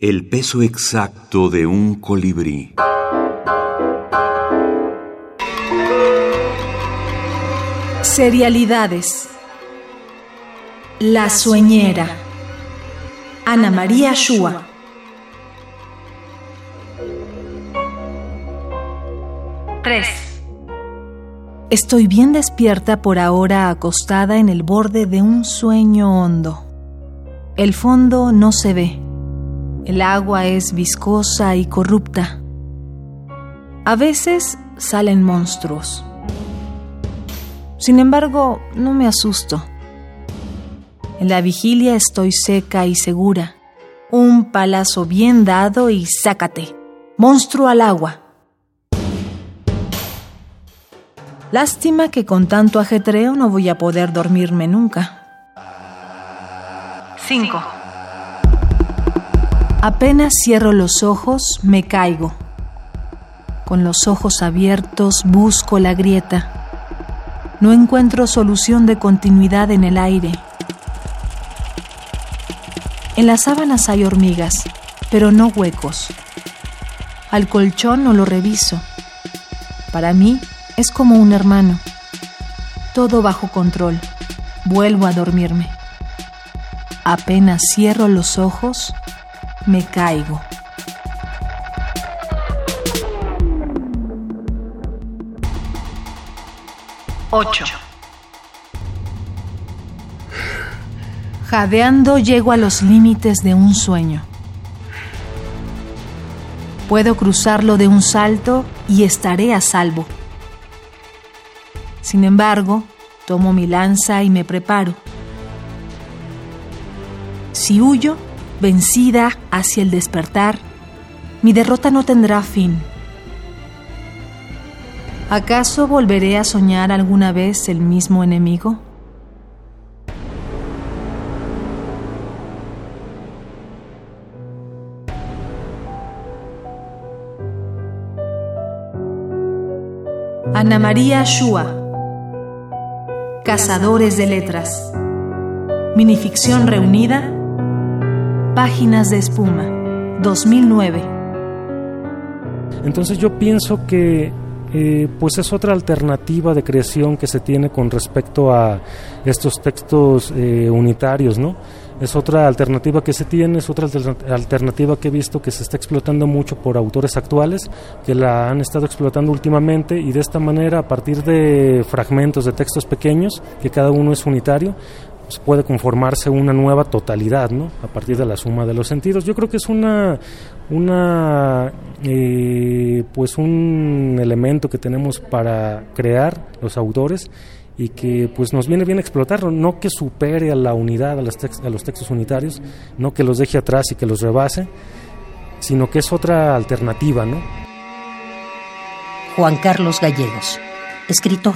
El peso exacto de un colibrí. Serialidades. La sueñera. Ana María Shua. Tres. Estoy bien despierta por ahora acostada en el borde de un sueño hondo. El fondo no se ve. El agua es viscosa y corrupta. A veces salen monstruos. Sin embargo, no me asusto. En la vigilia estoy seca y segura. Un palazo bien dado y sácate. Monstruo al agua. Lástima que con tanto ajetreo no voy a poder dormirme nunca. 5. Apenas cierro los ojos, me caigo. Con los ojos abiertos busco la grieta. No encuentro solución de continuidad en el aire. En las sábanas hay hormigas, pero no huecos. Al colchón no lo reviso. Para mí es como un hermano. Todo bajo control. Vuelvo a dormirme. Apenas cierro los ojos, me caigo. 8. Jadeando llego a los límites de un sueño. Puedo cruzarlo de un salto y estaré a salvo. Sin embargo, tomo mi lanza y me preparo. Si huyo, vencida hacia el despertar, mi derrota no tendrá fin. ¿Acaso volveré a soñar alguna vez el mismo enemigo? Ana María Shua Cazadores de Letras Minificción reunida Páginas de espuma 2009 Entonces yo pienso que eh, pues es otra alternativa de creación que se tiene con respecto a estos textos eh, unitarios, ¿no? Es otra alternativa que se tiene, es otra alternativa que he visto que se está explotando mucho por autores actuales, que la han estado explotando últimamente y de esta manera, a partir de fragmentos de textos pequeños, que cada uno es unitario, pues, puede conformarse una nueva totalidad, ¿no? A partir de la suma de los sentidos. Yo creo que es una, una eh, pues un elemento que tenemos para crear los autores y que pues nos viene bien explotarlo, no que supere a la unidad, a los, a los textos unitarios, no que los deje atrás y que los rebase, sino que es otra alternativa, ¿no? Juan Carlos Gallegos, escritor.